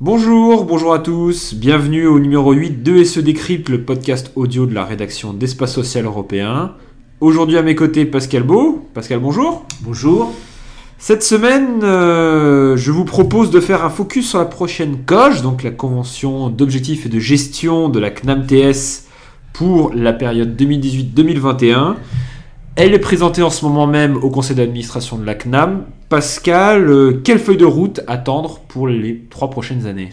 Bonjour, bonjour à tous, bienvenue au numéro 8 de SE Décrypte, le podcast audio de la rédaction d'Espace Social Européen. Aujourd'hui à mes côtés Pascal Beau. Pascal, bonjour. Bonjour. Cette semaine, euh, je vous propose de faire un focus sur la prochaine COGE, donc la convention d'objectifs et de gestion de la CNAMTS pour la période 2018-2021. Elle est présentée en ce moment même au conseil d'administration de la CNAM. Pascal, euh, quelle feuille de route attendre pour les trois prochaines années?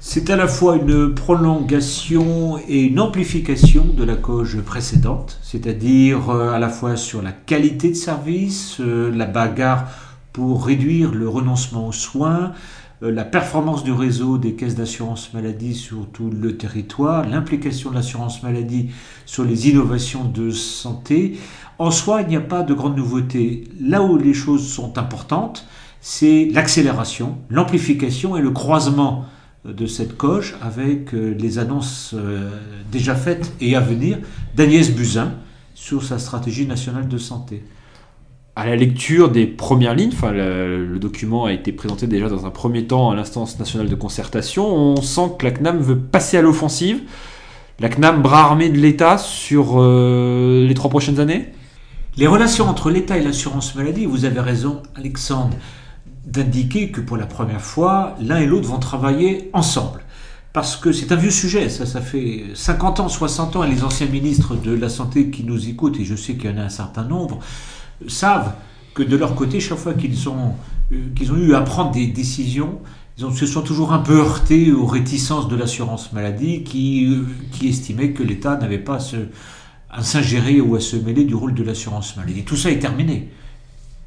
C'est à la fois une prolongation et une amplification de la COGE précédente, c'est-à-dire euh, à la fois sur la qualité de service, euh, la bagarre pour réduire le renoncement aux soins, la performance du réseau des caisses d'assurance maladie sur tout le territoire, l'implication de l'assurance maladie sur les innovations de santé. En soi, il n'y a pas de grande nouveauté. Là où les choses sont importantes, c'est l'accélération, l'amplification et le croisement de cette coche avec euh, les annonces euh, déjà faites et à venir d'Agnès Buzyn sur sa stratégie nationale de santé. À la lecture des premières lignes, le, document a été présenté déjà dans un premier temps à l'instance nationale de concertation, on sent que la CNAM veut passer à l'offensive. La CNAM, bras armé de l'État sur euh, les trois prochaines années? Les relations entre l'État et l'assurance maladie, vous avez raison Alexandre d'indiquer que pour la première fois, l'un et l'autre vont travailler ensemble. Parce que c'est un vieux sujet, ça, ça fait 50 ans, 60 ans, et les anciens ministres de la Santé qui nous écoutent, et je sais qu'il y en a un certain nombre, savent que de leur côté, chaque fois qu'ils ont, euh, ont eu à prendre des décisions, ils se sont toujours un peu heurtés aux réticences de l'assurance maladie qui, euh, qui estimait que l'État n'avait pas à s'ingérer ou à se mêler du rôle de l'assurance maladie. Tout ça est terminé.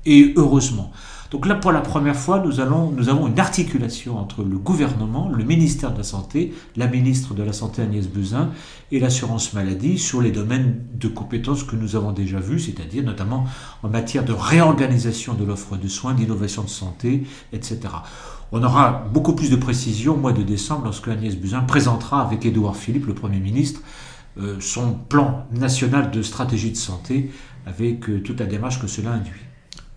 Et heureusement. Donc là, pour la première fois, nous, avons une articulation entre le gouvernement, le ministère de la Santé, la ministre de la Santé Agnès Buzyn et l'assurance maladie sur les domaines de compétences que nous avons déjà vus, c'est-à-dire notamment en matière de réorganisation de l'offre de soins, d'innovation de santé, etc. On aura beaucoup plus de précisions au mois de décembre lorsque Agnès Buzyn présentera avec Édouard Philippe, le Premier ministre, euh, son plan national de stratégie de santé avec euh, toute la démarche que cela induit.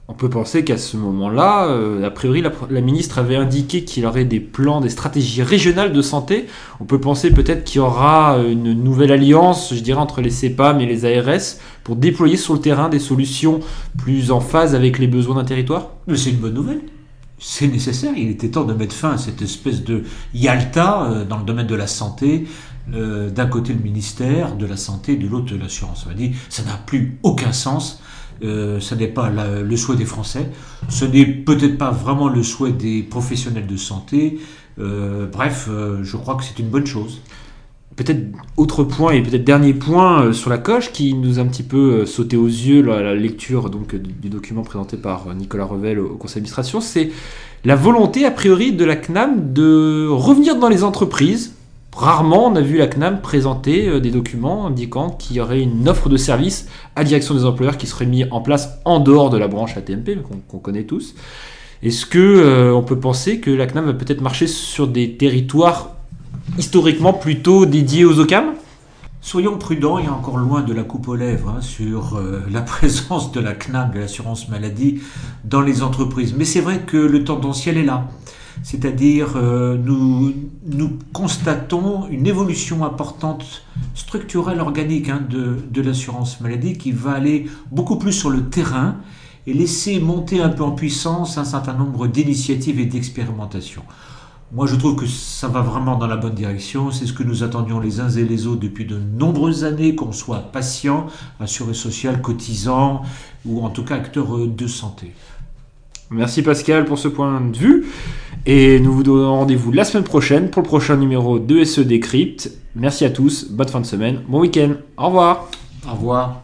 On peut penser qu'à ce moment-là, euh, a priori, la, ministre avait indiqué qu'il aurait des plans, des stratégies régionales de santé. On peut penser peut-être qu'il y aura une nouvelle alliance, je dirais, entre les CEPAM et les ARS pour déployer sur le terrain des solutions plus en phase avec les besoins d'un territoire. Mais c'est une bonne nouvelle. C'est nécessaire. Il était temps de mettre fin à cette espèce de Yalta dans le domaine de la santé, euh, d'un côté le ministère de la Santé, de l'autre l'assurance maladie. Ça n'a plus aucun sens. Euh, ce n'est pas le souhait des Français. Ce n'est peut-être pas vraiment le souhait des professionnels de santé. Euh, bref, je crois que c'est une bonne chose. Peut-être autre point et peut-être dernier point sur la coche qui nous a un petit peu sauté aux yeux la, la lecture donc du document présenté par Nicolas Revel au conseil d'administration, c'est la volonté a priori de la CNAM de revenir dans les entreprises Rarement on a vu la CNAM présenter euh, des documents indiquant qu'il y aurait une offre de service à direction des employeurs qui serait mise en place en dehors de la branche ATMP qu'on connaît tous. Est-ce que euh, peut penser que la CNAM va peut-être marcher sur des territoires historiquement plutôt dédiés aux OCAM Soyons prudents, a encore loin de la coupe aux lèvres hein, sur euh, la présence de la CNAM, de l'assurance maladie, dans les entreprises. Mais c'est vrai que le tendanciel est là. C'est-à-dire, euh, nous, constatons une évolution importante structurelle organique hein, de, de l'assurance maladie qui va aller beaucoup plus sur le terrain et laisser monter un peu en puissance un certain nombre d'initiatives et d'expérimentations. Moi, je trouve que ça va vraiment dans la bonne direction. C'est ce que nous attendions les uns et les autres depuis de nombreuses années, qu'on soit patient, assuré social, cotisant, ou en tout cas acteur euh, de santé. Merci Pascal pour ce point de vue. Et nous vous donnons rendez-vous la semaine prochaine pour le prochain numéro de SE Décrypte. Merci à tous, bonne fin de semaine, bon week-end, au revoir. Au revoir.